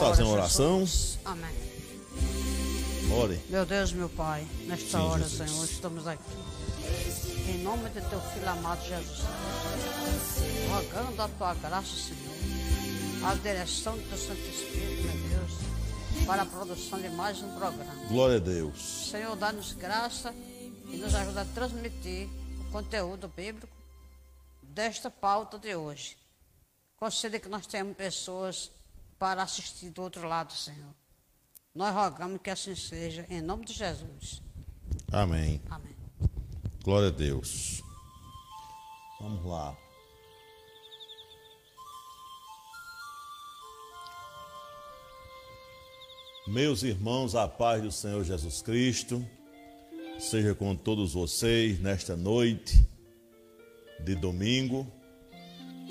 fazer uma oração? Amém. Ore. Meu Deus, meu Pai, nesta Sim, hora, Jesus. Senhor, estamos aqui. Em nome de teu filho amado Jesus. Rogando a tua graça, Senhor. A direção do teu Santo Espírito, meu Deus. Para a produção de mais um programa. Glória a Deus. Senhor, dá-nos graça e nos ajuda a transmitir o conteúdo bíblico desta pauta de hoje. Conceda que nós tenhamos pessoas para assistir do outro lado, Senhor. Nós rogamos que assim seja, em nome de Jesus. Amém. Amém. Glória a Deus. Vamos lá. Meus irmãos, a paz do Senhor Jesus Cristo seja com todos vocês nesta noite de domingo.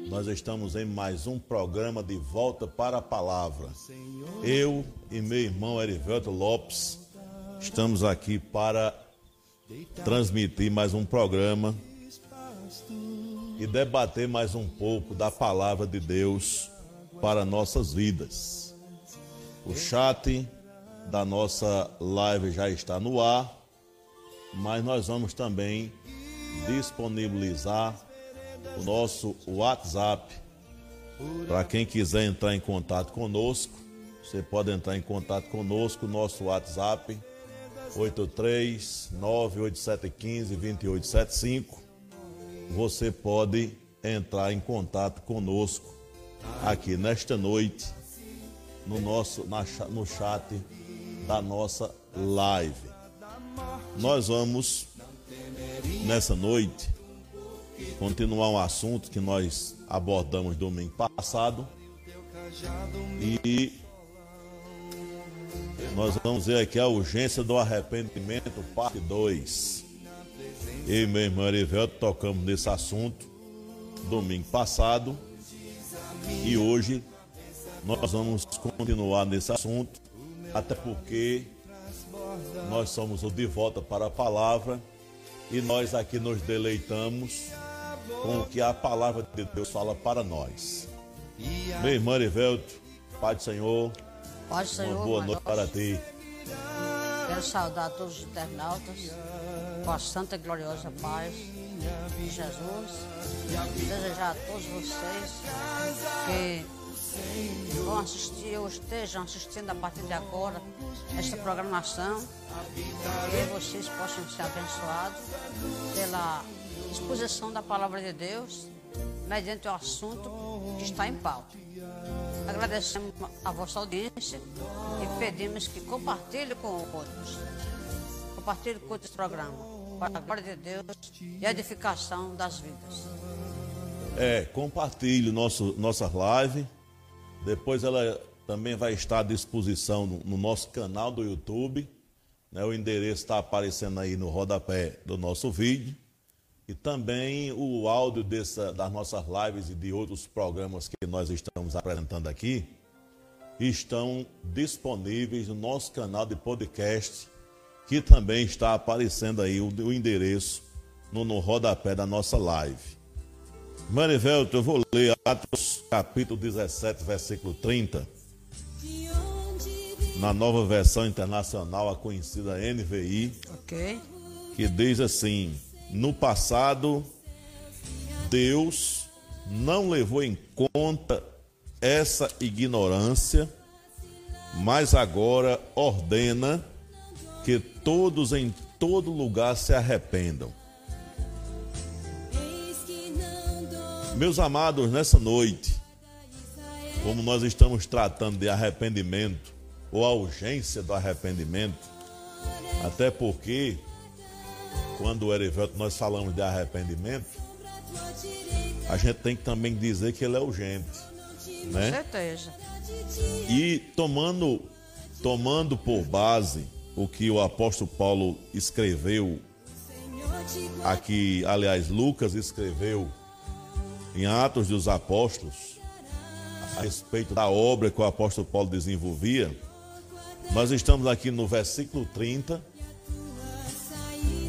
Nós estamos em mais um programa de volta para a palavra. Eu e meu irmão Erivelto Lopes estamos aqui para transmitir mais um programa e debater mais um pouco da palavra de Deus para nossas vidas. O chat da nossa live já está no ar, mas nós vamos também disponibilizar o nosso WhatsApp para quem quiser entrar em contato conosco. Você pode entrar em contato conosco, nosso WhatsApp 83 98715 2875. Você pode entrar em contato conosco aqui nesta noite no nosso na no chat da nossa live. Nós vamos nessa noite continuar um assunto que nós abordamos domingo passado e nós vamos ver aqui a urgência do arrependimento, parte 2. Eu e meu irmão Erivelto tocamos nesse assunto domingo passado e hoje nós vamos continuar nesse assunto, até porque nós somos o de volta para a palavra e nós aqui nos deleitamos com o que a palavra de Deus fala para nós. Meu irmão Erivelto, Pai do Senhor, Pode, Senhor, uma boa noite para ti. quero saudar todos os internautas com a santa e gloriosa paz de Jesus. Desejar a todos vocês que vão assistir ou estejam assistindo a partir de agora esta programação, que vocês possam ser abençoados pela exposição da palavra de Deus mediante o assunto que está em pauta. Agradecemos a vossa audiência e pedimos que compartilhe com outros. Compartilhe com esse programa. Para a glória de Deus e a edificação das vidas. É, compartilhe nosso, nossa live. Depois ela também vai estar à disposição no, no nosso canal do YouTube. né? O endereço está aparecendo aí no rodapé do nosso vídeo. E também o áudio dessa, das nossas lives e de outros programas que nós estamos apresentando aqui estão disponíveis no nosso canal de podcast, que também está aparecendo aí o, o endereço no, no rodapé da nossa live. Marivelto, eu vou ler Atos capítulo 17, versículo 30, na nova versão internacional, a conhecida NVI, Ok? que diz assim: No passado, Deus não levou em conta essa ignorância, mas agora ordena que todos em todo lugar se arrependam. Meus amados, nessa noite, como nós estamos tratando de arrependimento, ou a urgência do arrependimento, até porque, quando o Erivelto nós falamos de arrependimento, a gente tem que também dizer que ele é urgente, Com né? certeza. E tomando, tomando por base o que o apóstolo Paulo escreveu aqui, aliás, Lucas escreveu em Atos dos Apóstolos, a respeito da obra que o apóstolo Paulo desenvolvia, nós estamos aqui no versículo 30,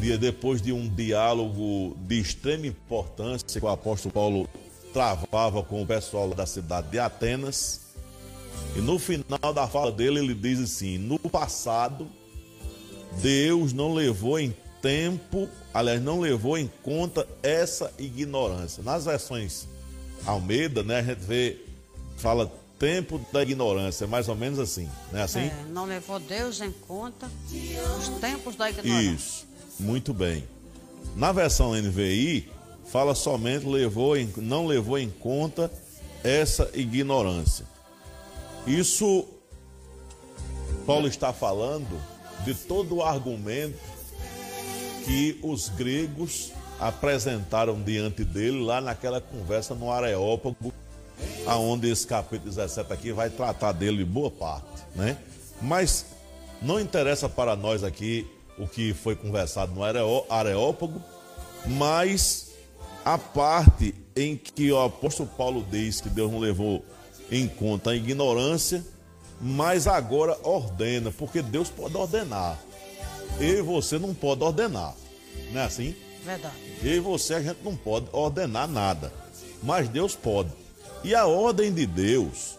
dia depois de um diálogo de extrema importância que o apóstolo Paulo travava com o pessoal da cidade de Atenas. E no final da fala dele, ele diz assim: No passado, Deus não levou em tempo, aliás, não levou em conta essa ignorância. Nas versões Almeida, né, a gente vê, fala tempo da ignorância, mais ou menos assim, não é assim? É, não levou Deus em conta os tempos da ignorância. Isso, muito bem. Na versão NVI, fala somente levou em, não levou em conta essa ignorância. Isso Paulo está falando de todo o argumento que os gregos apresentaram diante dele lá naquela conversa no Areópago, aonde esse capítulo 17 aqui vai tratar dele boa parte, né? Mas não interessa para nós aqui o que foi conversado no Areópago, mas a parte em que o apóstolo Paulo diz que Deus não levou em conta a ignorância, mas agora ordena, porque Deus pode ordenar. Eu e você não pode ordenar. Não é assim? Verdade. Eu e você a gente não pode ordenar nada. Mas Deus pode. E a ordem de Deus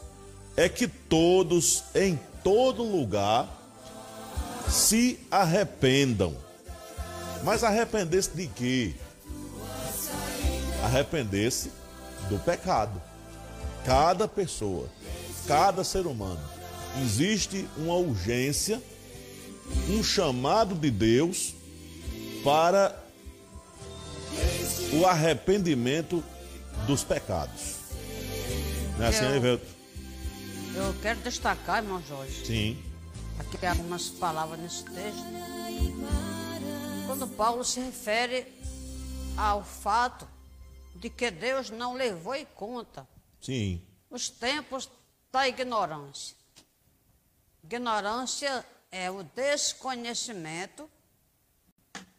é que todos, em todo lugar, se arrependam. Mas arrepender-se de quê? Arrepender-se do pecado. Cada pessoa, cada ser humano. Existe uma urgência um chamado de Deus para o arrependimento dos pecados. Não é assim, Evelto? Eu quero destacar, irmão Jorge. Sim. Aqui algumas palavras nesse texto. Quando Paulo se refere ao fato de que Deus não levou em conta Sim. os tempos da ignorância. Ignorância é o desconhecimento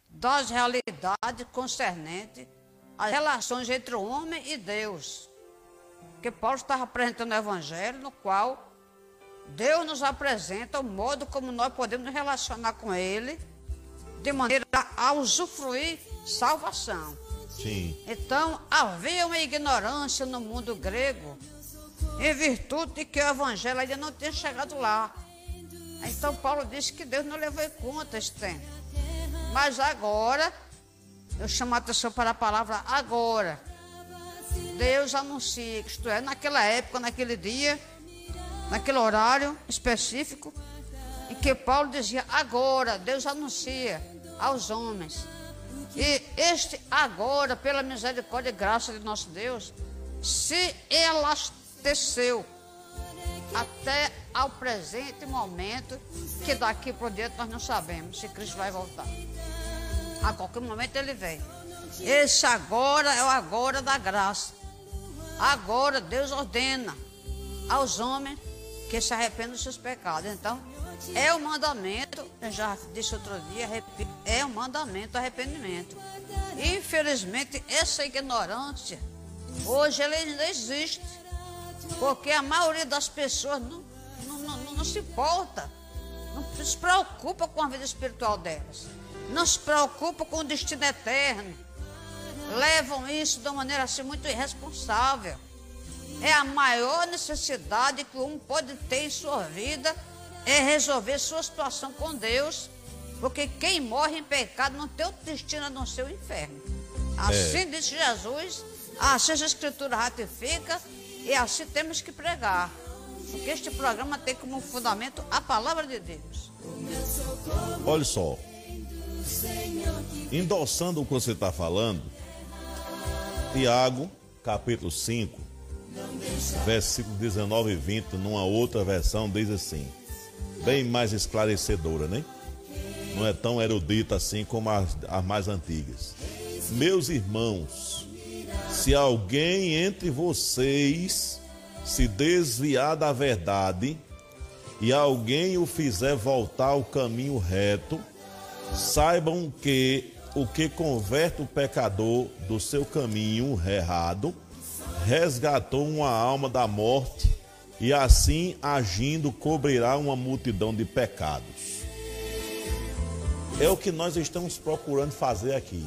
das realidades concernentes às relações entre o homem e Deus. Que Paulo estava apresentando o evangelho no qual Deus nos apresenta o modo como nós podemos nos relacionar com Ele, de maneira a usufruir salvação. Sim. Então, havia uma ignorância no mundo grego, em virtude de que o evangelho ainda não tinha chegado lá. Então Paulo disse que Deus não levou em conta esse tempo. Mas agora, eu chamo a atenção para a palavra agora. Deus anuncia, isto é, naquela época, naquele dia, naquele horário específico, em que Paulo dizia agora, Deus anuncia aos homens. E este agora, pela misericórdia e graça de nosso Deus, se elasteceu até ao presente momento, que daqui por diante nós não sabemos se Cristo vai voltar. A qualquer momento ele vem. Esse agora é o agora da graça. Agora Deus ordena aos homens que se arrependam dos seus pecados. Então, é o mandamento, eu já disse outro dia, é o mandamento arrependimento. Infelizmente, essa ignorância, hoje ela ainda existe. Porque a maioria das pessoas não, não, não, não se importa, não se preocupa com a vida espiritual delas, não se preocupa com o destino eterno. Levam isso de uma maneira assim muito irresponsável. É a maior necessidade que um pode ter em sua vida é resolver sua situação com Deus, porque quem morre em pecado não tem outro destino a não ser o inferno. Assim é. disse Jesus, assim a Escritura ratifica e assim temos que pregar. Porque este programa tem como fundamento a palavra de Deus. Olha só. Endossando o que você está falando, Tiago, capítulo 5, versículo 19 e 20, numa outra versão, diz assim: bem mais esclarecedora, né? Não é tão erudita assim como as, as mais antigas. Meus irmãos, se alguém entre vocês se desviar da verdade e alguém o fizer voltar ao caminho reto, saibam que o que converte o pecador do seu caminho errado resgatou uma alma da morte e assim agindo cobrirá uma multidão de pecados. É o que nós estamos procurando fazer aqui.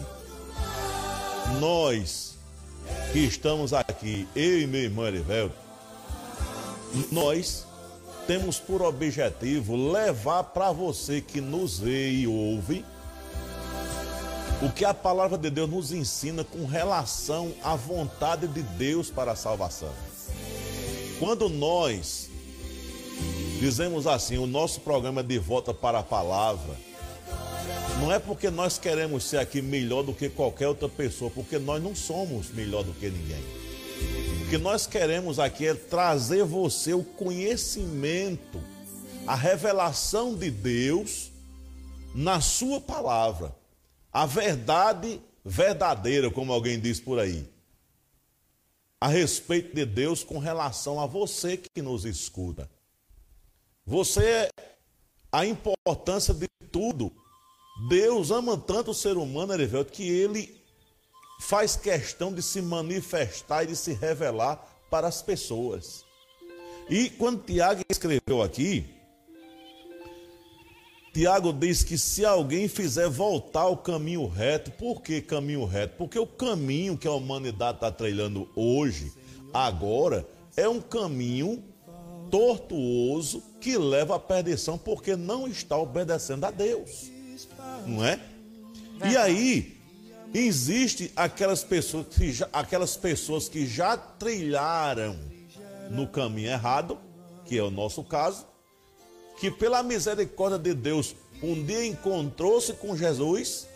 Nós que estamos aqui, eu e meu irmão Erivelto, nós temos por objetivo levar para você que nos vê e ouve o que a palavra de Deus nos ensina com relação à vontade de Deus para a salvação. Quando nós dizemos assim, o nosso programa de volta para a palavra, não é porque nós queremos ser aqui melhor do que qualquer outra pessoa, porque nós não somos melhor do que ninguém. O que nós queremos aqui é trazer você o conhecimento, a revelação de Deus na sua palavra a verdade verdadeira, como alguém diz por aí, a respeito de Deus com relação a você que nos escuta. Você, a importância de tudo. Deus ama tanto o ser humano, Erivelto, que ele faz questão de se manifestar e de se revelar para as pessoas. E quando Tiago escreveu aqui, Tiago diz que se alguém fizer voltar ao caminho reto, por que caminho reto? Porque o caminho que a humanidade está trilhando hoje, agora, é um caminho tortuoso que leva à perdição porque não está obedecendo a Deus. Não é? E aí, existe aquelas pessoas que já, aquelas pessoas que já trilharam no caminho errado, que é o nosso caso, que pela misericórdia de Deus um dia encontrou-se com Jesus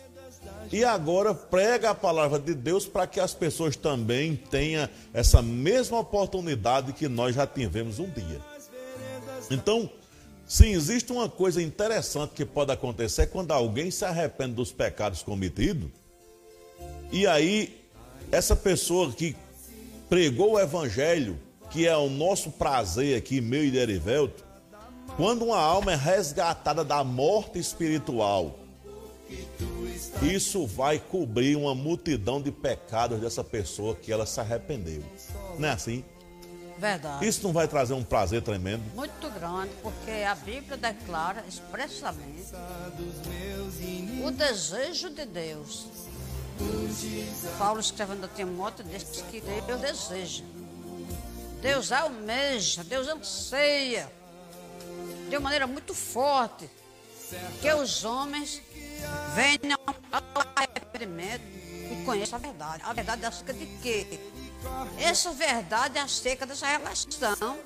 e agora prega a palavra de Deus para que as pessoas também tenham essa mesma oportunidade que nós já tivemos um dia. Então, se existe uma coisa interessante que pode acontecer é quando alguém se arrepende dos pecados cometidos, e aí essa pessoa que pregou o evangelho, que é o nosso prazer aqui, meu e de quando uma alma é resgatada da morte espiritual, isso vai cobrir uma multidão de pecados dessa pessoa que ela se arrependeu. Não é assim? Verdade. Isso não vai trazer um prazer tremendo? Muito grande, porque a Bíblia declara expressamente o desejo de Deus. Paulo escrevendo a Timóteo diz que Deus deseja. Deus almeja, Deus anseia de uma maneira muito forte que os homens venham ao arrependimento e conheçam a verdade. A verdade acerca de quê? Essa verdade é acerca dessa relação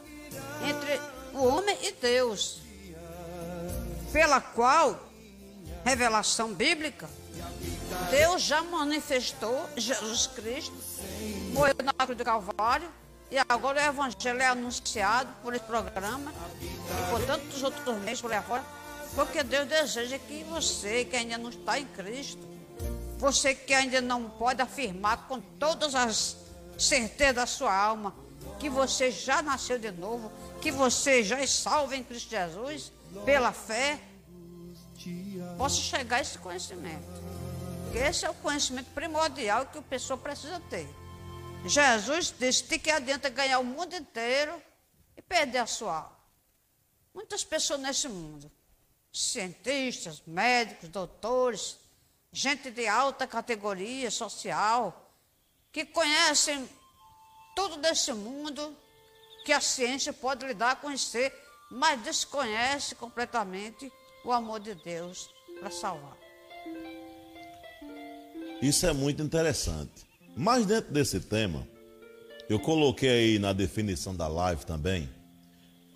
entre o homem e Deus, pela qual, revelação bíblica, Deus já manifestou Jesus Cristo, morreu na cruz do Calvário, e agora o Evangelho é anunciado por esse programa e por tantos outros meios por aí fora, porque Deus deseja que você que ainda não está em Cristo, você que ainda não pode afirmar com todas as certezas da sua alma que você já nasceu de novo, que você já é salvo em Cristo Jesus, pela fé, possa chegar a esse conhecimento. Esse é o conhecimento primordial que a pessoa precisa ter. Jesus disse: de que adianta ganhar o mundo inteiro e perder a sua alma. Muitas pessoas nesse mundo, cientistas, médicos, doutores, gente de alta categoria social, que conhecem tudo desse mundo que a ciência pode lhe dar a conhecer, mas desconhece completamente o amor de Deus para salvar. Isso é muito interessante. Mas dentro desse tema, eu coloquei aí na definição da live também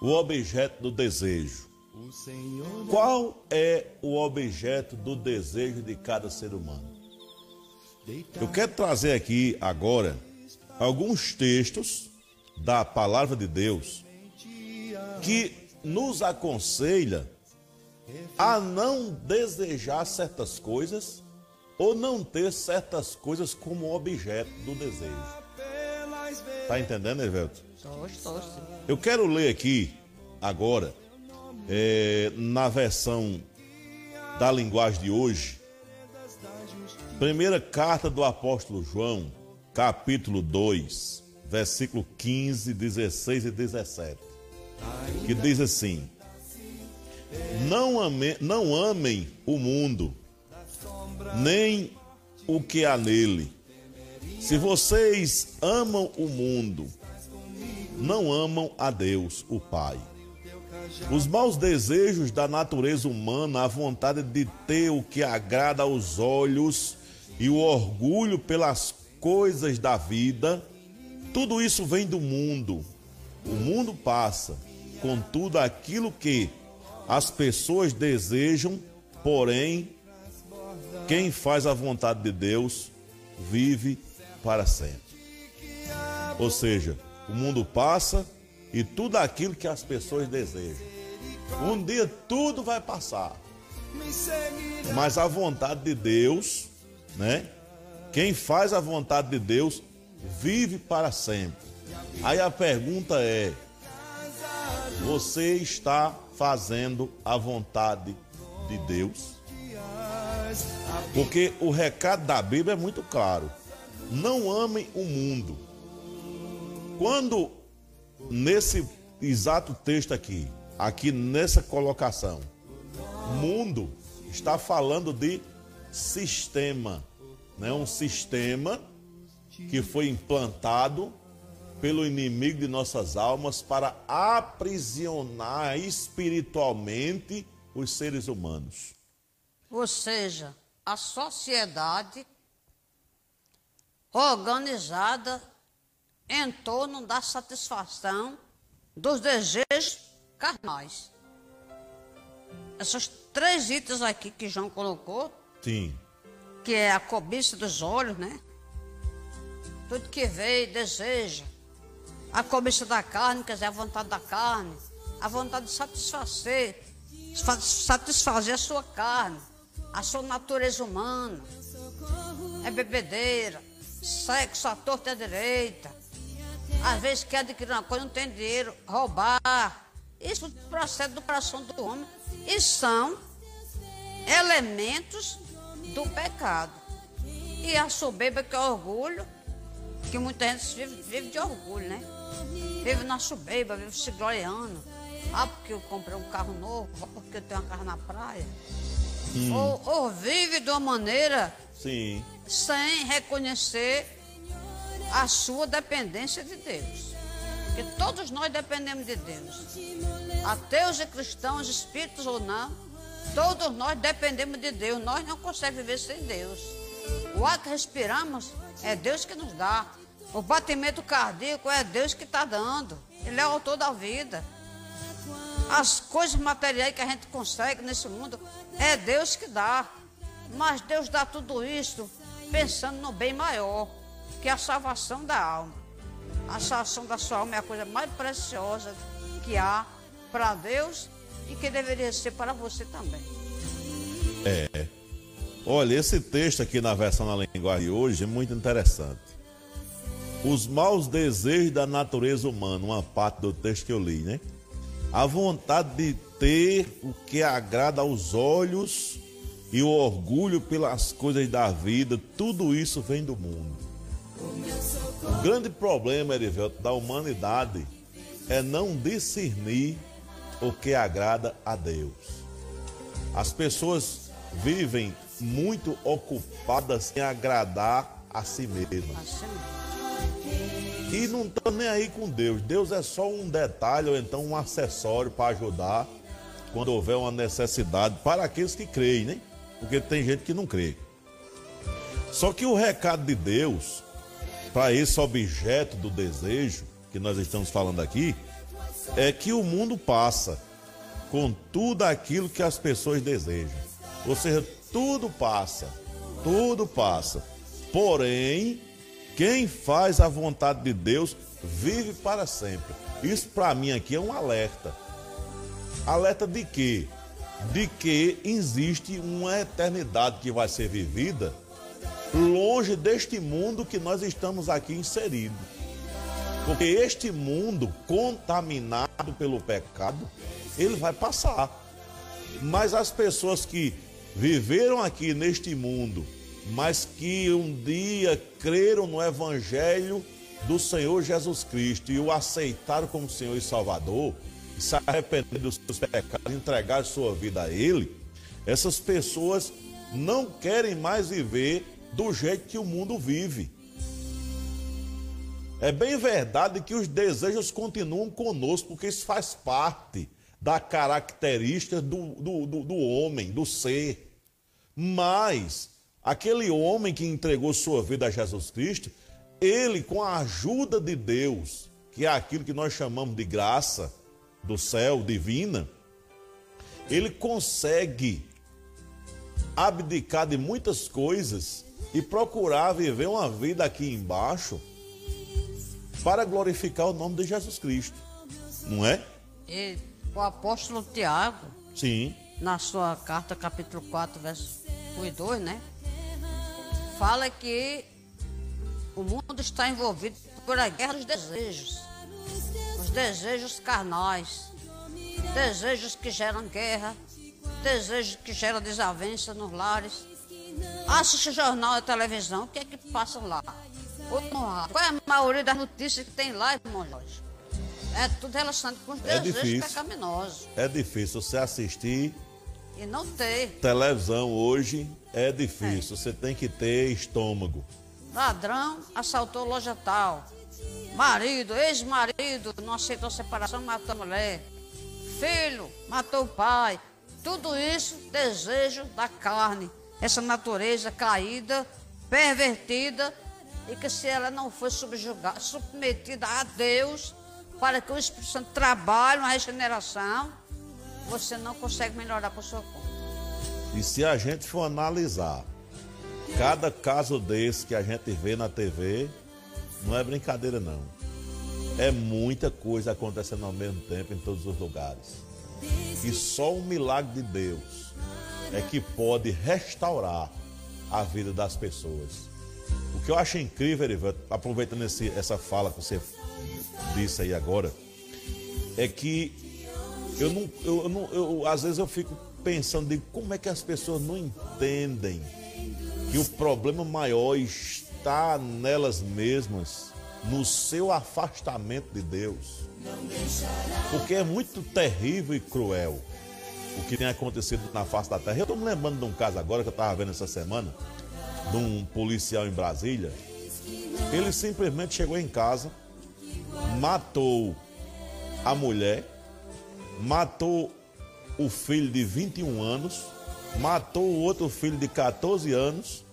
o objeto do desejo. Qual é o objeto do desejo de cada ser humano? Eu quero trazer aqui agora alguns textos da palavra de Deus que nos aconselha a não desejar certas coisas ou não ter certas coisas como objeto do desejo. Tá entendendo, Evelto? Estou, estou sim. Eu quero ler aqui, agora, é, na versão da linguagem de hoje, primeira carta do apóstolo João, capítulo 2, versículo 15, 16 e 17, que diz assim: Não, ame, não amem o mundo, nem o que há nele. Se vocês amam o mundo, não amam a Deus, o Pai. Os maus desejos da natureza humana, a vontade de ter o que agrada aos olhos e o orgulho pelas coisas da vida, tudo isso vem do mundo. O mundo passa, contudo, aquilo que as pessoas desejam, porém, quem faz a vontade de Deus vive para sempre. Ou seja, o mundo passa e tudo aquilo que as pessoas desejam. Um dia tudo vai passar. Mas a vontade de Deus, né? Quem faz a vontade de Deus vive para sempre. Aí a pergunta é: você está fazendo a vontade de Deus? Porque o recado da Bíblia é muito claro. Não amem o mundo. Quando nesse exato texto aqui, aqui nessa colocação, mundo está falando de sistema, né? Um sistema que foi implantado pelo inimigo de nossas almas para aprisionar espiritualmente os seres humanos. Ou seja, a sociedade organizada em torno da satisfação dos desejos carnais. Esses três itens aqui que João colocou. Sim. Que é a cobiça dos olhos, né? Tudo que vê e deseja. A cobiça da carne, quer dizer, a vontade da carne. A vontade de satisfazer. Satisfazer a sua carne. A sua natureza humana. É bebedeira. Sexo à torta e à direita às vezes quer adquirir uma coisa, não tem dinheiro, roubar. Isso procede do coração do homem. E são elementos do pecado. E a soberba que é orgulho, que muita gente vive, vive de orgulho, né? Vive na soberba, vive se gloriando. Ah, porque eu comprei um carro novo, ah, porque eu tenho uma casa na praia. Hum. Ou, ou vive de uma maneira Sim. sem reconhecer a sua dependência de Deus. Porque todos nós dependemos de Deus. Ateus e cristãos, espíritos ou não, todos nós dependemos de Deus. Nós não conseguimos viver sem Deus. O ar que respiramos é Deus que nos dá. O batimento cardíaco é Deus que está dando. Ele é o autor da vida. As coisas materiais que a gente consegue nesse mundo é Deus que dá. Mas Deus dá tudo isso pensando no bem maior que é a salvação da alma. A salvação da sua alma é a coisa mais preciosa que há para Deus e que deveria ser para você também. É. Olha, esse texto aqui na versão na linguagem de hoje é muito interessante. Os maus desejos da natureza humana, uma parte do texto que eu li, né? A vontade de ter o que agrada aos olhos e o orgulho pelas coisas da vida, tudo isso vem do mundo. O grande problema, Erivelto, da humanidade é não discernir o que agrada a Deus. As pessoas vivem muito ocupadas em agradar a si mesmas. E não estão nem aí com Deus. Deus é só um detalhe ou então um acessório para ajudar quando houver uma necessidade para aqueles que creem, né? Porque tem gente que não crê. Só que o recado de Deus para esse objeto do desejo que nós estamos falando aqui, é que o mundo passa com tudo aquilo que as pessoas desejam. Ou seja, tudo passa, tudo passa. Porém, quem faz a vontade de Deus vive para sempre. Isso para mim aqui é um alerta. Alerta de quê? De que existe uma eternidade que vai ser vivida longe deste mundo que nós estamos aqui inseridos. Porque este mundo contaminado pelo pecado, ele vai passar. Mas as pessoas que viveram aqui neste mundo, mas que um dia creram no evangelho do Senhor Jesus Cristo e o aceitaram como Senhor e Salvador, e se arrependeram dos seus pecados, entregaram sua vida a Ele, essas pessoas não querem mais viver do jeito que o mundo vive. É bem verdade que os desejos continuam conosco, porque isso faz parte. da característica do, do, do, do homem, do ser. Mas aquele homem que entregou sua vida a Jesus Cristo, ele, com a ajuda de Deus, que é aquilo que nós chamamos de graça do céu divina, ele consegue abdicar de muitas coisas e procurar viver uma vida aqui embaixo para glorificar o nome de Jesus Cristo. Não é? E o apóstolo Tiago, Sim. na sua carta, capítulo 4, verso 1 e 2, né? Fala que o mundo está envolvido por a guerra dos desejos. Os desejos carnais. Desejos que geram guerra. Desejos que geram desavença nos lares. Assiste jornal e televisão, o que é que passa lá? Qual é a maioria das notícias que tem lá, irmão Jorge? É tudo relacionado com os É desejos difícil. pecaminosos. É difícil você assistir E não ter. televisão hoje, é difícil. Você tem que ter estômago. Ladrão assaltou loja tal. Marido, ex-marido, não aceitou separação, matou a mulher. Filho, matou o pai. Tudo isso, desejo da carne. Essa natureza caída, pervertida, e que se ela não for subjugada, submetida a Deus, para que o Espírito Santo trabalhe uma regeneração, você não consegue melhorar por sua conta. E se a gente for analisar cada caso desse que a gente vê na TV, não é brincadeira não. É muita coisa acontecendo ao mesmo tempo em todos os lugares. E só o milagre de Deus é que pode restaurar a vida das pessoas. O que eu acho incrível, Erivelto, aproveitando esse- essa fala que você disse aí agora, é que eu não, eu, não, eu, às vezes eu fico pensando de como é que as pessoas não entendem que o problema maior está nelas mesmas, no seu afastamento de Deus. Porque é muito terrível e cruel o que tem acontecido na face da terra. Eu estou me lembrando de um caso agora que eu estava vendo essa semana, de um policial em Brasília. Ele simplesmente chegou em casa, matou a mulher, matou o filho de 21 anos, matou o outro filho de 14 anos,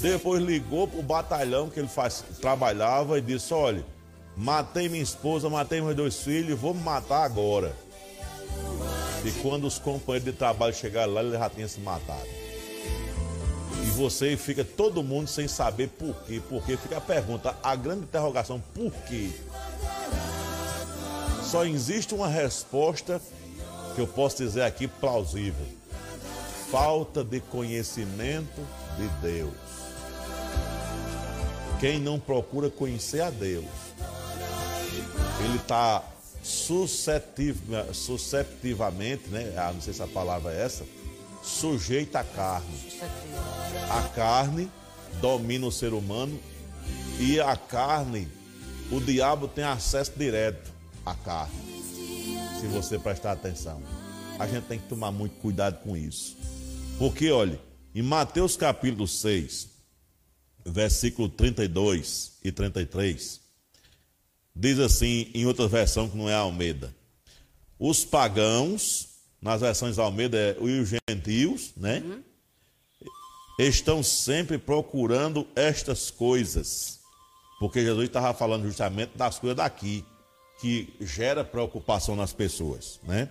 depois ligou para o batalhão que ele faz, trabalhava e disse: Olha, matei minha esposa, matei meus dois filhos, vou me matar agora. E quando os companheiros de trabalho chegaram lá, ele já tinha se matado. E você fica todo mundo sem saber por quê. Porque fica a pergunta, a grande interrogação, por quê? Só existe uma resposta que eu posso dizer aqui plausível. Falta de conhecimento de Deus. Quem não procura conhecer a Deus, ele está susceptivamente, né? Ah, não sei se a palavra é essa, sujeito à carne. A carne domina o ser humano e a carne, o diabo tem acesso direto à carne. Se você prestar atenção. A gente tem que tomar muito cuidado com isso. Porque, olha, em Mateus capítulo 6, versículo 32 e 33, diz assim, em outra versão que não é a Almeida: Os pagãos, nas versões Almeida, é os gentios, né? estão sempre procurando estas coisas. Porque Jesus estava falando justamente das coisas daqui, que gera preocupação nas pessoas, né?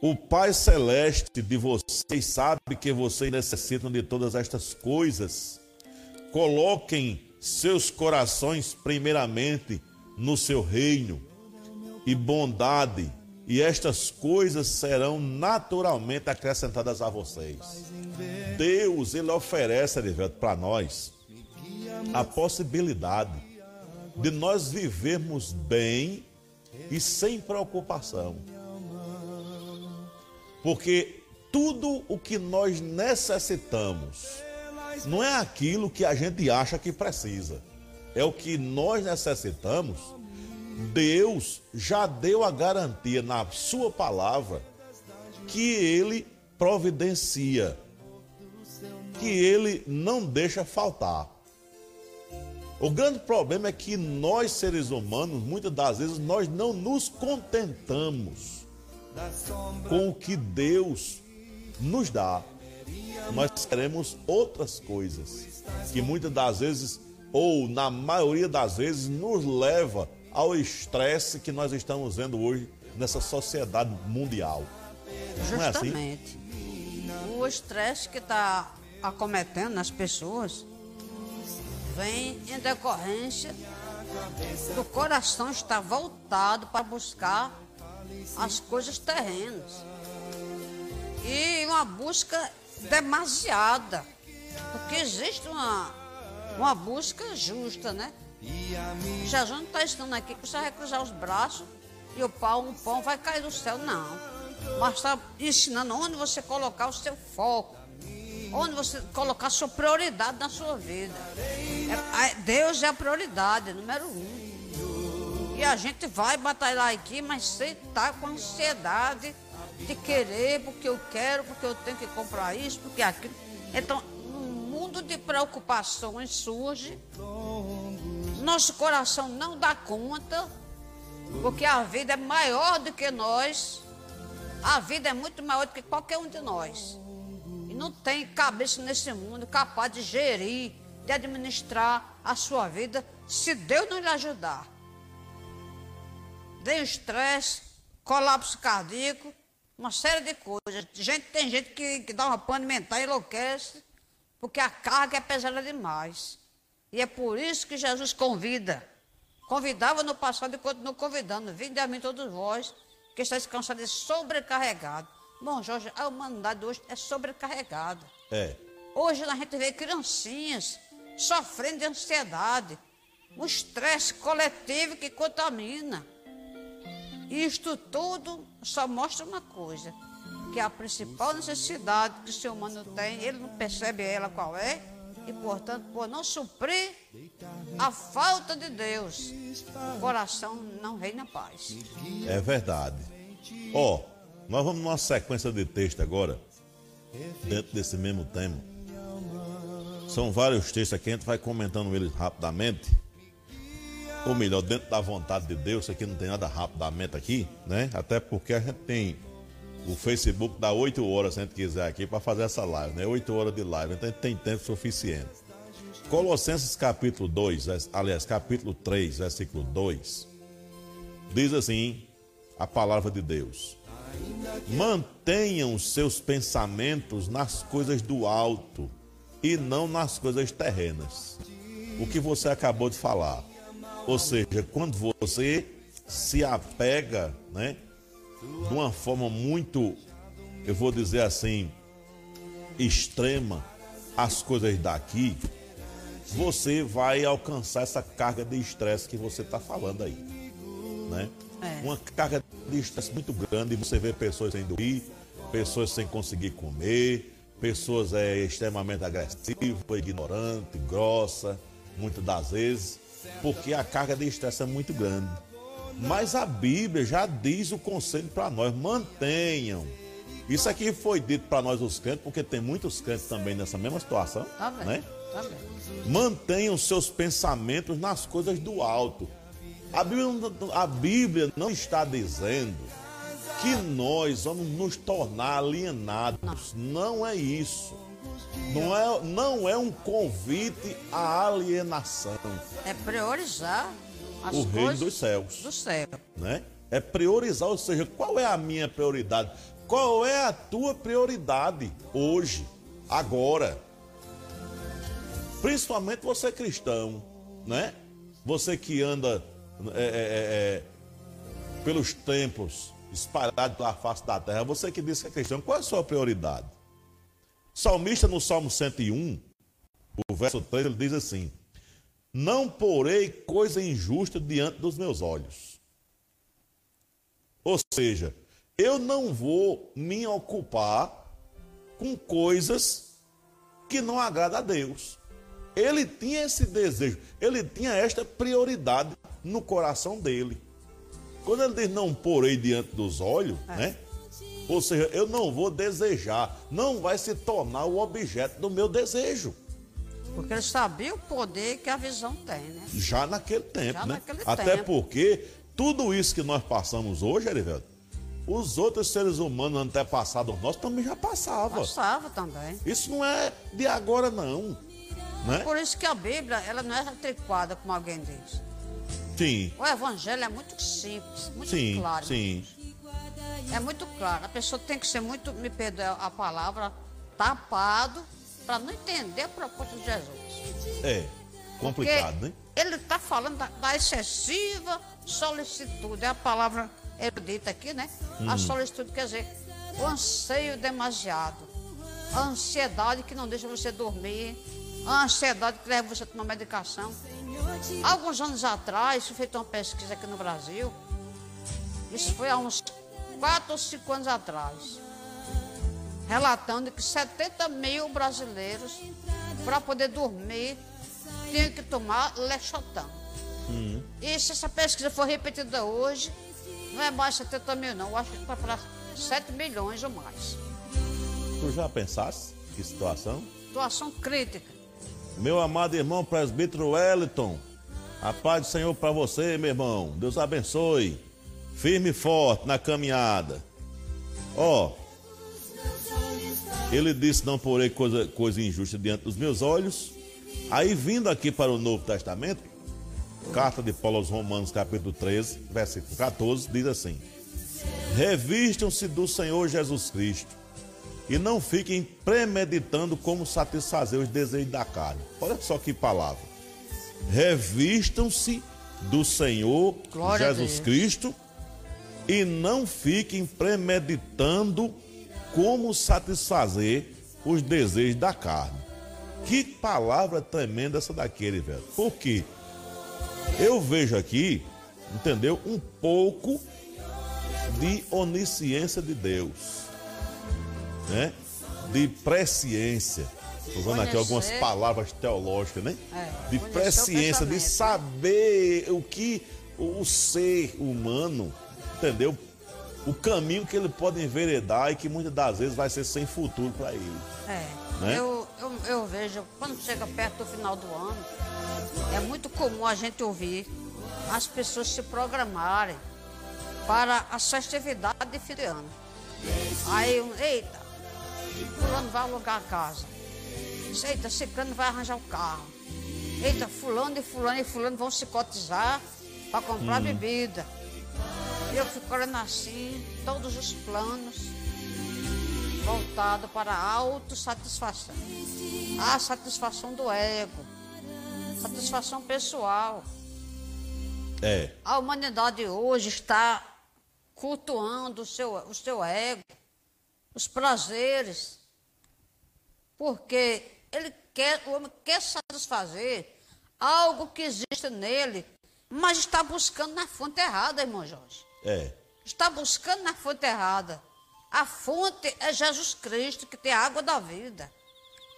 O Pai Celeste de vocês sabe que vocês necessitam de todas estas coisas. Coloquem seus corações primeiramente no seu reino e bondade, e estas coisas serão naturalmente acrescentadas a vocês. Deus, ele oferece, para nós a possibilidade de nós vivermos bem e sem preocupação. Porque tudo o que nós necessitamos não é aquilo que a gente acha que precisa, é o que nós necessitamos. Deus já deu a garantia na Sua palavra que Ele providencia, que Ele não deixa faltar. O grande problema é que nós, seres humanos, muitas das vezes, nós não nos contentamos com o que Deus nos dá. Nós queremos outras coisas que muitas das vezes, ou na maioria das vezes, nos leva ao estresse que nós estamos vendo hoje nessa sociedade mundial. Justamente. É assim? O estresse que está acometendo nas pessoas vem em decorrência do coração estar voltado para buscar as coisas terrenas. E uma busca demasiada. Porque existe uma, uma busca justa, né? Jesus não está ensinando aqui que você vai cruzar os braços e o pão, o pão vai cair do céu, não. Mas está ensinando onde você colocar o seu foco, onde você colocar sua prioridade na sua vida. É, Deus é a prioridade, número um. E a gente vai batalhar aqui, mas sem estar com ansiedade de querer, porque eu quero, porque eu tenho que comprar isso, porque aquilo. Então, um mundo de preocupações surge. Nosso coração não dá conta, porque a vida é maior do que nós. A vida é muito maior do que qualquer um de nós. Não tem cabeça nesse mundo capaz de gerir, de administrar a sua vida, se Deus não lhe ajudar. Tem estresse, colapso cardíaco, uma série de coisas. Gente, tem gente que, que dá uma pane mental e enlouquece, porque a carga é pesada demais. E é por isso que Jesus convida. Convidava no passado e continua convidando. Vinde a mim todos vós, que estáis cansados e sobrecarregados. Bom, Jorge, a humanidade hoje é sobrecarregada. É. Hoje a gente vê criancinhas sofrendo de ansiedade, um estresse coletivo que contamina. Isto tudo só mostra uma coisa, que a principal necessidade que o ser humano tem, ele não percebe ela qual é, e portanto, por não suprir a falta de Deus, o coração não reina paz. É verdade. Ó, oh, nós vamos numa sequência de texto agora, dentro desse mesmo tema. São vários textos aqui, a gente vai comentando eles rapidamente ou melhor, dentro da vontade de Deus, aqui não tem nada rapidamente aqui, né? Até porque a gente tem o Facebook dá 8 horas, se a gente quiser aqui, para fazer essa live, né? 8 horas de live, então a gente tem tempo suficiente. Colossenses capítulo 2, aliás, capítulo 3, versículo 2, diz assim a palavra de Deus: Mantenham seus pensamentos nas coisas do alto e não nas coisas terrenas. O que você acabou de falar. Ou seja, quando você se apega, né, de uma forma muito, eu vou dizer assim, extrema às coisas daqui, você vai alcançar essa carga de estresse que você está falando aí, né? É. Uma carga de estresse muito grande, você vê pessoas sem dormir, pessoas sem conseguir comer, pessoas é, extremamente agressivas, ignorante, grossa, muitas das vezes porque a carga de estresse é muito grande. Mas a Bíblia já diz o conselho para nós: mantenham. Isso aqui foi dito para nós os crentes, porque tem muitos crentes também nessa mesma situação. Bem, né? Bem. Mantenham seus pensamentos nas coisas do alto. A Bíblia, a Bíblia não está dizendo que nós vamos nos tornar alienados. Não, não é isso. Não é, não é um convite à alienação. É priorizar o reino dos céus. Do céu. Né? É priorizar, ou seja, qual é a minha prioridade? Qual é a tua prioridade hoje, agora? Principalmente você cristão, né? Você que anda é, é, é, é pelos templos espalhados pela face da terra, você que diz que é cristão, qual é a sua prioridade? salmista no Salmo 101, o verso 3, ele diz assim: Não porei coisa injusta diante dos meus olhos. Ou seja, eu não vou me ocupar com coisas que não agradam a Deus. Ele tinha esse desejo, ele tinha esta prioridade no coração dele. Quando ele diz não porei diante dos olhos, é. né? Ou seja, eu não vou desejar, não vai se tornar o objeto do meu desejo. Porque ele sabia o poder que a visão tem, né? Já naquele tempo, Já né? Naquele Até tempo. porque tudo isso que nós passamos hoje, Erivelto, os outros seres humanos antepassados nossos também já passavam. Passava também. Isso não é de agora, não. Né? Por isso que a Bíblia, ela não é retriquada, como alguém diz. Sim, O Evangelho é muito simples, muito sim, claro. sim. É muito claro. A pessoa tem que ser muito, me perdoe a palavra, tapado, para não entender a proposta de Jesus. É complicado, Porque né? Ele está falando da, da excessiva solicitude. É a palavra erudita aqui, né? Hum. A solicitude quer dizer o anseio demasiado. A ansiedade que não deixa você dormir. A ansiedade que leva você a tomar medicação. Alguns anos atrás, foi feita uma pesquisa aqui no Brasil. Isso foi há uns 4 ou 5 anos atrás. Relatando que 70 mil brasileiros, para poder dormir, tinham que tomar Lexotan. E se essa pesquisa for repetida hoje, não é mais 70 mil, não. Eu acho que está para 7 milhões ou mais. Tu já pensaste? Que situação? Situação crítica. Meu amado irmão presbítero Wellington, a paz do Senhor para você, meu irmão. Deus abençoe. Firme e forte na caminhada. Ó, ele disse: Não porei coisa, coisa injusta diante dos meus olhos. Aí, vindo aqui para o Novo Testamento, carta de Paulo aos Romanos, capítulo 13, versículo 14, diz assim: Revistam-se do Senhor Jesus Cristo e não fiquem premeditando como satisfazer os desejos da carne. Olha só que palavra. Revistam-se do Senhor Glória Jesus. Cristo e não fiquem premeditando como satisfazer os desejos da carne. Que palavra tremenda essa daquele, velho. Por quê? Eu vejo aqui, entendeu? Um pouco de onisciência de Deus, né? De presciência. Estou usando aqui algumas palavras teológicas, né? É, de presciência, de saber o que o ser humano, entendeu? O caminho que ele pode enveredar e que muitas das vezes vai ser sem futuro para ele. É. Né? Eu, eu, eu vejo, quando chega perto do final do ano, é muito comum a gente ouvir as pessoas se programarem para as festividades de fim de ano. Aí, eita, fulano vai alugar a casa. Eita, ciclano vai arranjar o carro. Eita, fulano e fulano e fulano vão se cotizar para comprar bebida. E eu fico olhando assim, todos os planos voltado para a autossatisfação. A satisfação do ego, satisfação pessoal. É, A humanidade hoje está cultuando o seu, o seu ego, os prazeres, porque ele quer, o homem quer satisfazer algo que existe nele, mas está buscando na fonte errada, irmão Jorge é. está buscando na fonte errada. A fonte é Jesus Cristo, que tem a água da vida,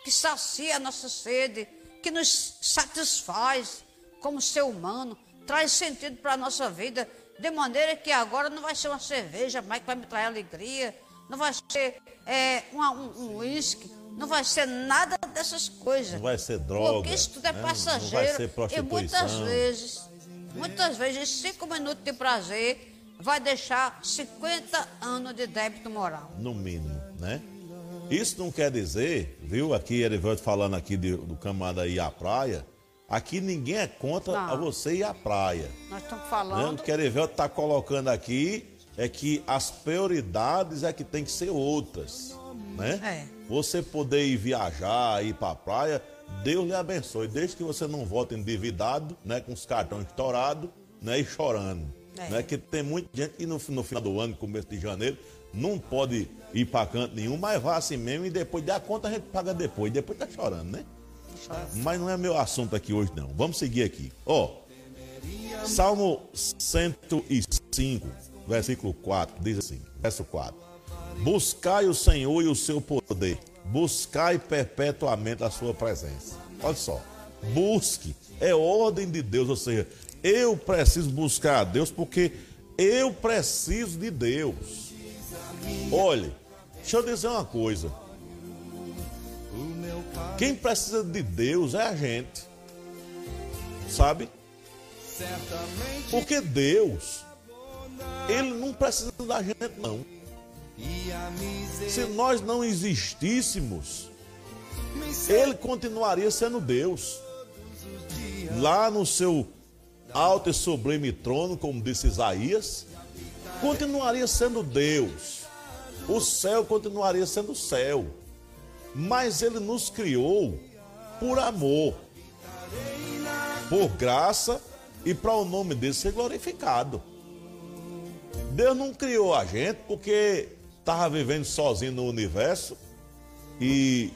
que sacia a nossa sede, que nos satisfaz como ser humano, traz sentido para a nossa vida, de maneira que agora não vai ser uma cerveja mais que vai me trazer alegria, não vai ser é, uma- um um uísque, não vai ser nada dessas coisas. Não vai ser droga. Porque isso tudo é né? Não vai passageiro. e muitas vezes, muitas vezes, cinco minutos de prazer vai deixar 50 anos de débito moral. no mínimo, né? Isso não quer dizer, viu? Aqui Erivelto falando aqui de- do camarada ir à praia. Aqui ninguém é contra Não. a você ir à praia. Nós estamos Né? O falando. que Erivelto está colocando aqui é que as prioridades é que tem que ser outras, né? É. Você poder ir viajar, ir para a praia, Deus lhe abençoe, desde que você não volte endividado, né, com os cartões estourados, né, e chorando, É. né? Que tem muita gente que no, no final do ano, começo de janeiro, não pode ir para canto nenhum, mas vai assim mesmo e depois a conta a gente paga depois, depois tá chorando, né? Mas não é meu assunto aqui hoje, não. Vamos seguir aqui. Ó, Salmo 105, versículo 4, diz assim, verso 4. Buscai o Senhor e o seu poder. Buscai perpetuamente a sua presença. Olha só. Busque. É ordem de Deus, ou seja, eu preciso buscar a Deus porque eu preciso de Deus. Olhe, deixa eu dizer uma coisa. Quem precisa de Deus é a gente. Sabe? Porque Deus, Ele não precisa da gente, não. Se nós não existíssemos, ele continuaria sendo Deus. Lá no seu alto e sublime trono, como disse Isaías, continuaria sendo Deus. O céu continuaria sendo céu. Mas ele nos criou por amor, por graça e para o nome dele ser glorificado. Deus não criou a gente porque estava vivendo sozinho no universo e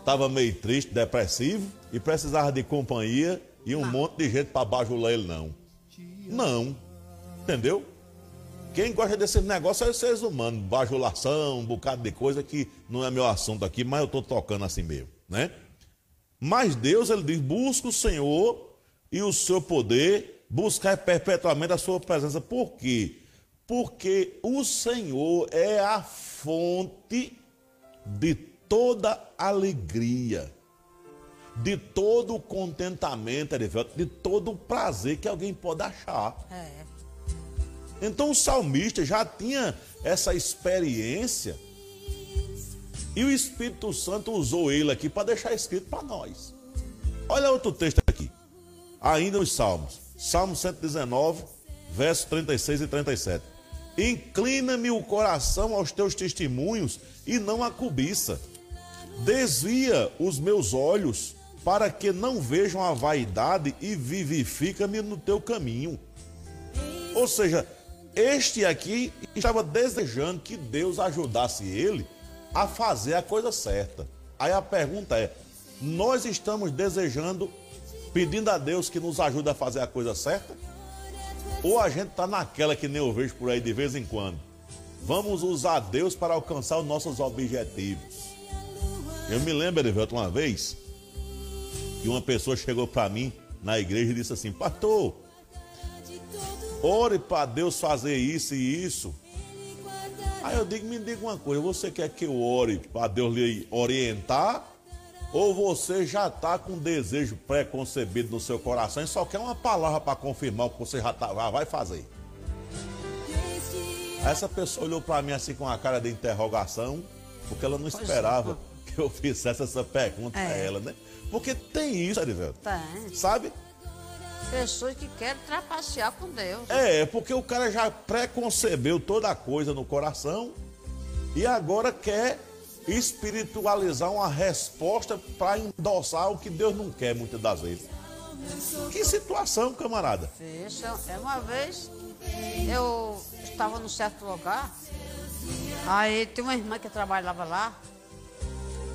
estava meio triste, depressivo e precisava de companhia e um monte de gente para bajular ele, não. Não. Entendeu? Quem gosta desses negócios é os seres humanos, bajulação, um bocado de coisa que não é meu assunto aqui, mas eu estou tocando assim mesmo, né? Mas Deus, ele diz: busca o Senhor e o seu poder, buscar perpetuamente a sua presença. Por quê? Porque o Senhor é a fonte de toda alegria, de todo o contentamento, de todo o prazer que alguém pode achar. É. Então o salmista já tinha essa experiência e o Espírito Santo usou ele aqui para deixar escrito para nós. Olha outro texto aqui. Ainda nos Salmos. Salmo 119, versos 36 e 37. Inclina-me o coração aos teus testemunhos e não a cobiça. Desvia os meus olhos para que não vejam a vaidade e vivifica-me no teu caminho. Ou seja, este aqui estava desejando que Deus ajudasse ele a fazer a coisa certa. Aí a pergunta é: nós estamos desejando, pedindo a Deus que nos ajude a fazer a coisa certa? Ou a gente está naquela que nem eu vejo por aí de vez em quando? Vamos usar Deus para alcançar os nossos objetivos. Eu me lembro, Erivelto, uma vez que uma pessoa chegou para mim na igreja e disse assim: Pastor, ore para Deus fazer isso e isso. Aí eu digo, me diga uma coisa, você quer que eu ore para Deus lhe orientar? Ou você já está com um desejo pré-concebido no seu coração e só quer uma palavra para confirmar o que você já, tá, já vai fazer? Essa pessoa olhou para mim assim com uma cara de interrogação, porque ela não esperava que eu fizesse essa pergunta é. a ela, né? Porque tem isso, Arivelto. Tem. Sabe? Pessoas que querem trapacear com Deus. É, porque o cara já preconcebeu toda a coisa no coração e agora quer espiritualizar uma resposta para endossar o que Deus não quer muitas das vezes. Que situação, camarada? É uma vez eu estava num certo lugar, aí tem uma irmã que trabalhava lá,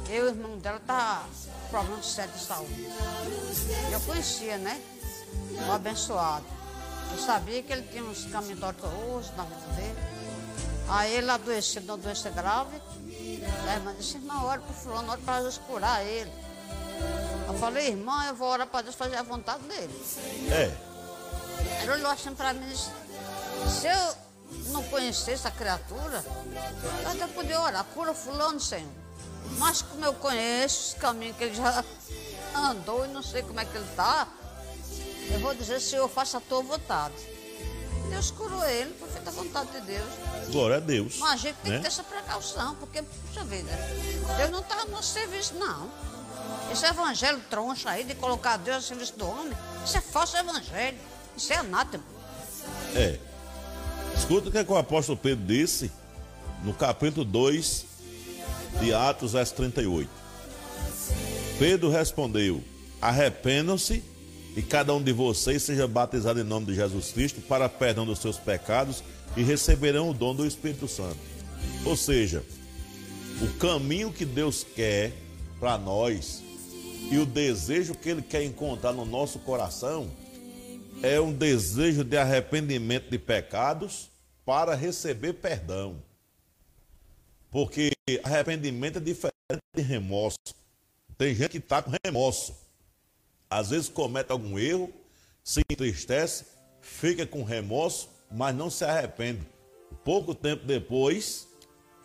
eu e o irmão dela tá com problema sério de saúde. Eu conhecia, né? o abençoado. Eu sabia que ele tinha uns caminhos tortuosos na vida dele. Aí ele adoeceu de uma doença grave. A irmã disse, irmã, ora para o fulano, ora para Deus curar ele. Eu falei, irmã, eu vou orar para Deus fazer a vontade dele. É. Ele olhou assim para mim e disse, se eu não conhecesse a criatura, eu até podia orar, cura fulano, Senhor. Mas como eu conheço os caminhos que ele já andou e não sei como é que ele está, eu vou dizer, Senhor, faça a tua vontade. Deus curou ele, por feita a vontade de Deus. Glória a Deus. Mas a gente tem né? que ter essa precaução, porque, puxa vida, Deus não está no serviço, não. Esse evangelho troncha aí de colocar Deus no serviço do homem, isso é falso evangelho. Isso é anátema. É. Escuta o que, é que o apóstolo Pedro disse no capítulo 2 de Atos, verso 38. Pedro respondeu: Arrependam-se e cada um de vocês seja batizado em nome de Jesus Cristo para perdão dos seus pecados e receberão o dom do Espírito Santo. Ou seja, o caminho que Deus quer para nós e o desejo que Ele quer encontrar no nosso coração é um desejo de arrependimento de pecados para receber perdão. Porque arrependimento é diferente de remorso. Tem gente que está com remorso às vezes comete algum erro, se entristece, fica com remorso, mas não se arrepende. Pouco tempo depois,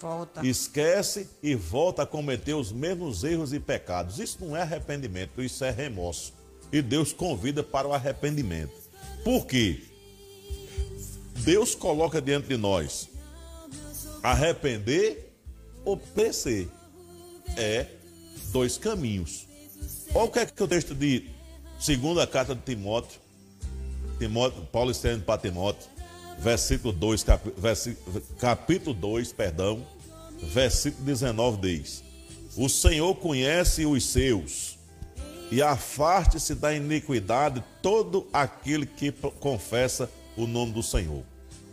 volta. esquece e volta a cometer os mesmos erros e pecados. Isso não é arrependimento, isso é remorso. E Deus convida para o arrependimento. Por quê? Deus coloca diante de nós arrepender ou perecer. É dois caminhos. Olha o que é que o texto de segunda carta de Timóteo, Timóteo Paulo escrevendo para Timóteo, versículo 2, cap, capítulo 2, perdão, versículo 19 diz: O Senhor conhece os seus e afaste-se da iniquidade todo aquele que confessa o nome do Senhor.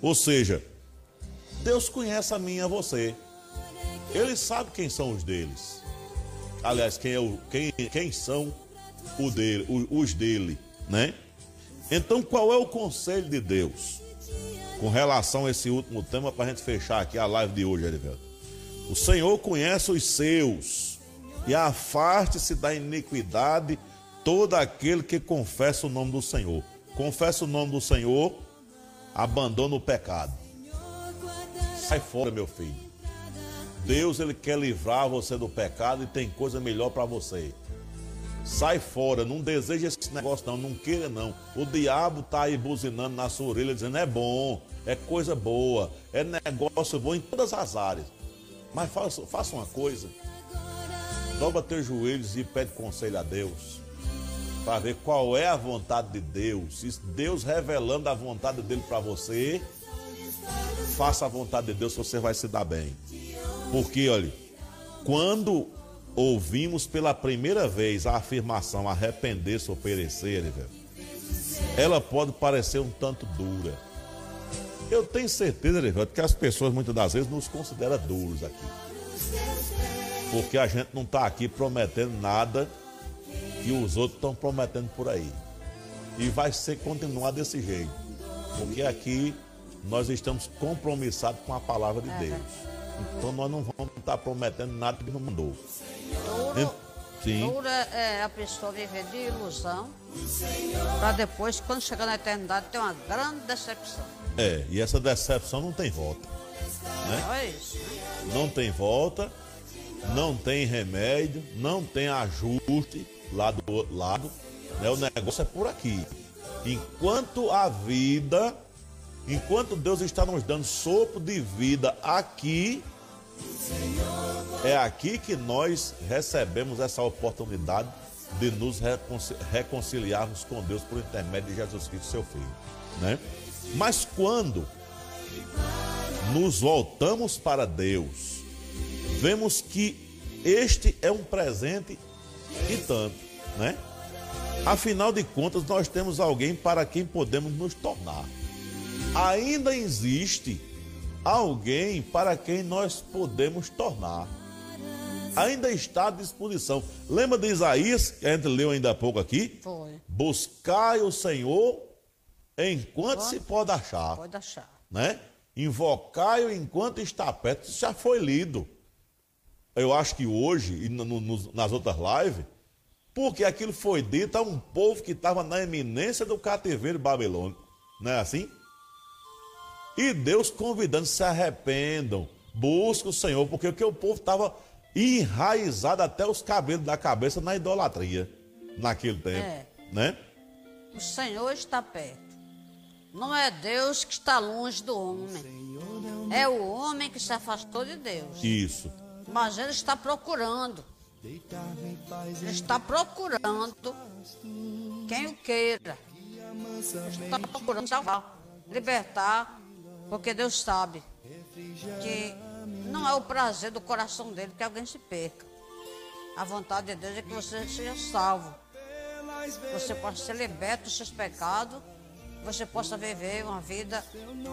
Ou seja, Deus conhece a mim e a você. Ele sabe quem são os deles. Aliás, quem, é o, quem, quem são dele, os dele, né? Então, qual é o conselho de Deus com relação a esse último tema para a gente fechar aqui a live de hoje, Erivelto? O Senhor conhece os seus e afaste-se da iniquidade todo aquele que confessa o nome do Senhor. Confessa o nome do Senhor, abandona o pecado. Sai fora, meu filho. Deus ele quer livrar você do pecado e tem coisa melhor para você. Sai fora, não deseja esse negócio não, não queira não. O diabo tá aí buzinando na sua orelha dizendo é bom, é coisa boa, é negócio bom em todas as áreas. Mas faça, faça uma coisa. Dobra teus joelhos e pede conselho a Deus. Para ver qual é a vontade de Deus. Se Deus revelando a vontade dele para você, faça a vontade de Deus, você vai se dar bem. Porque, olha, quando ouvimos pela primeira vez a afirmação arrepender-se ou perecer, ela pode parecer um tanto dura. Eu tenho certeza, Erivelto, que as pessoas muitas das vezes nos consideram duros aqui. Porque a gente não está aqui prometendo nada que os outros estão prometendo por aí. E vai ser continuar desse jeito. Porque aqui nós estamos compromissados com a palavra de é Deus. Então nós não vamos estar prometendo nada que não mandou. Duro, Sim. Dura é a pessoa viver de ilusão para depois, quando chegar na eternidade, ter uma grande decepção. É, e essa decepção não tem volta. Né? É isso. Né? Não tem volta, não tem remédio, não tem ajuste lá do outro lado. Né? O negócio é por aqui. Enquanto a vida Enquanto Deus está nos dando sopro de vida aqui, é aqui que nós recebemos essa oportunidade de nos reconciliarmos com Deus por intermédio de Jesus Cristo, seu Filho. Né? Mas quando nos voltamos para Deus, vemos que este é um presente e tanto, né? Afinal de contas, nós temos alguém para quem podemos nos tornar ainda existe alguém para quem nós podemos tornar. Ainda está à disposição. Lembra de Isaías, que a gente leu ainda há pouco aqui? Foi. Buscai o Senhor enquanto pode, se pode achar. Pode achar. Né? Invocai-o enquanto está perto. Isso já foi lido. Eu acho que hoje, e no, no, nas outras lives, porque aquilo foi dito a um povo que estava na eminência do cativeiro babilônico. Não é assim? E Deus convidando, se arrependam, busquem o Senhor, porque o que o povo estava enraizado até os cabelos da cabeça na idolatria naquele tempo, é. né? O Senhor está perto. Não é Deus que está longe do homem. É o homem que se afastou de Deus. Isso. Mas ele está procurando. Ele está procurando quem o queira. Ele está procurando salvar, libertar porque Deus sabe que não é o prazer do coração dele que alguém se perca. A vontade de Deus é que você seja salvo. Você possa ser liberto dos seus pecados. Você possa viver uma vida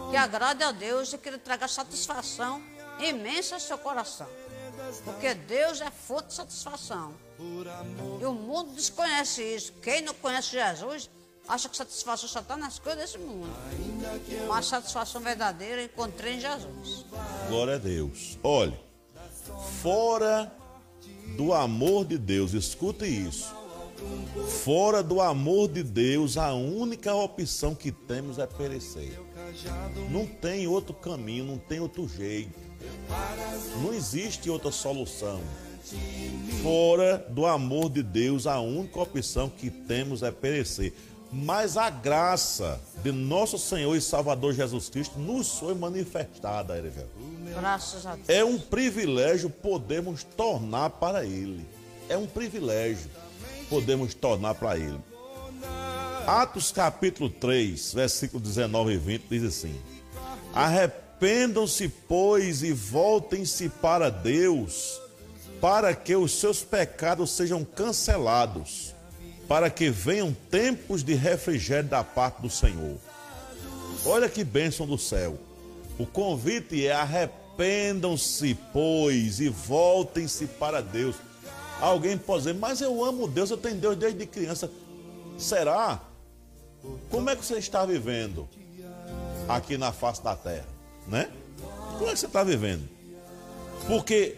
que agrade a Deus e que lhe traga satisfação imensa ao seu coração. Porque Deus é fonte de satisfação. E o mundo desconhece isso. Quem não conhece Jesus acha que satisfação só está nas coisas desse mundo. Mas satisfação verdadeira encontrei em Jesus. Glória a Deus. Olhe, fora do amor de Deus, escute isso. Fora do amor de Deus, a única opção que temos é perecer. Não tem outro caminho, não tem outro jeito. Não existe outra solução. Fora do amor de Deus, a única opção que temos é perecer. Mas a graça de nosso Senhor e Salvador Jesus Cristo nos foi manifestada, Erivelto. Graças a Deus. É um privilégio podermos tornar para Ele. É um privilégio podemos tornar para Ele. Atos capítulo 3, versículo 19 e 20 diz assim: Arrependam-se, pois, e voltem-se para Deus, para que os seus pecados sejam cancelados para que venham tempos de refrigério da parte do Senhor. Olha que bênção do céu. O convite é arrependam-se, pois, e voltem-se para Deus. Alguém pode dizer, mas eu amo Deus, eu tenho Deus desde criança. Será? Como é que você está vivendo aqui na face da terra? Né? Como é que você está vivendo? Porque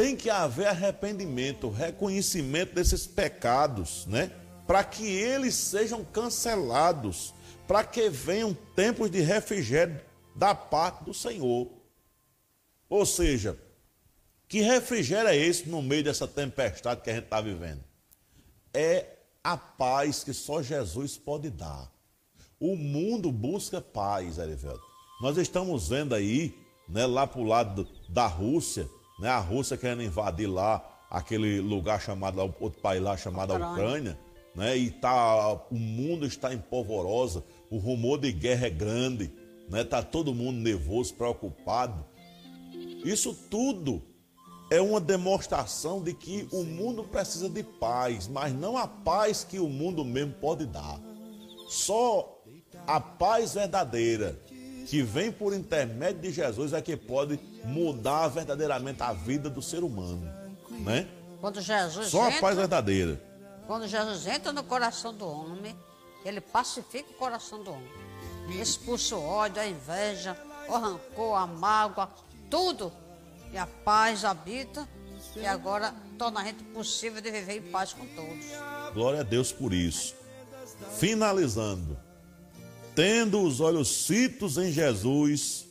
tem que haver arrependimento, reconhecimento desses pecados, né? Para que eles sejam cancelados, para que venham tempos de refrigério da parte do Senhor. Ou seja, que refrigério é esse no meio dessa tempestade que a gente está vivendo? É a paz que só Jesus pode dar. O mundo busca paz, Erivelto. Nós estamos vendo aí, né, lá para o lado da Rússia, né? A Rússia querendo invadir lá aquele lugar chamado, outro país lá chamado Ucrânia. Ucrânia, né? E tá, o mundo está em polvorosa, o rumor de guerra é grande, né? Tá todo mundo nervoso, preocupado. Isso tudo é uma demonstração de que o mundo precisa de paz, mas não a paz que o mundo mesmo pode dar. Só a paz verdadeira que vem por intermédio de Jesus é que pode mudar verdadeiramente a vida do ser humano, né? Quando Jesus Só entra, a paz verdadeira. Quando Jesus entra no coração do homem, ele pacifica o coração do homem. Expulsa o ódio, a inveja, o rancor, a mágoa, tudo. E a paz habita e agora torna a gente possível de viver em paz com todos. Glória a Deus por isso. Finalizando tendo os olhos fitos em Jesus,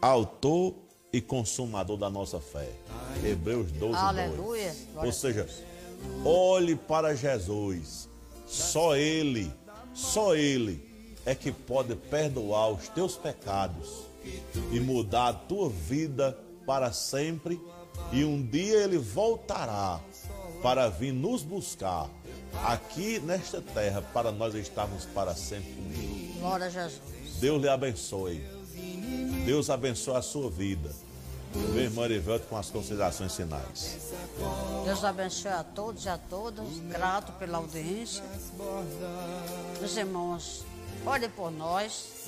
autor e consumador da nossa fé. Hebreus 12, Aleluia. 2. Ou seja, olhe para Jesus. Só Ele, só Ele é que pode perdoar os teus pecados e mudar a tua vida para sempre. E um dia Ele voltará para vir nos buscar aqui nesta terra para nós estarmos para sempre com Ele. Glória a Jesus. Deus lhe abençoe. Deus abençoe a sua vida. Meu irmão Erivelto com as considerações finais. Deus abençoe a todos e a todas. Grato pela audiência. Meus irmãos, olhem por nós.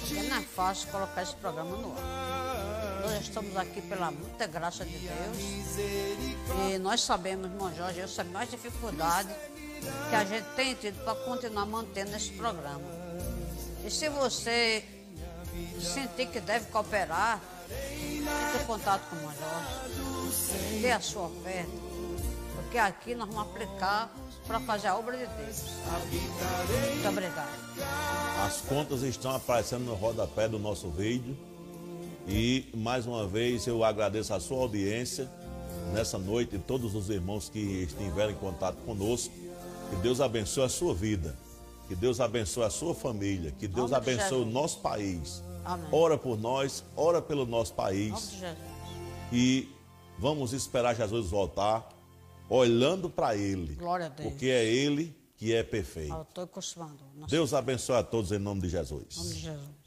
Porque não é fácil colocar esse programa no ar. Nós estamos aqui pela muita graça de Deus. E nós sabemos, irmão Jorge, eu sei mais dificuldade que a gente tem tido para continuar mantendo esse programa. E se você sentir que deve cooperar, entre em contato com o Jorge. Dê a sua oferta. Porque aqui nós vamos aplicar para fazer a obra de Deus. Muito obrigado. As contas estão aparecendo no rodapé do nosso vídeo. E mais uma vez eu agradeço a sua audiência nessa noite e todos os irmãos que estiveram em contato conosco. Que Deus abençoe a sua vida. Que Deus abençoe a sua família. Que Deus abençoe o nosso país. Amém. Ora por nós, ora pelo nosso país. E vamos esperar Jesus voltar, olhando para Ele. Glória a Deus. Porque é Ele que é perfeito. Deus abençoe a todos em nome de Jesus. Em nome de Jesus.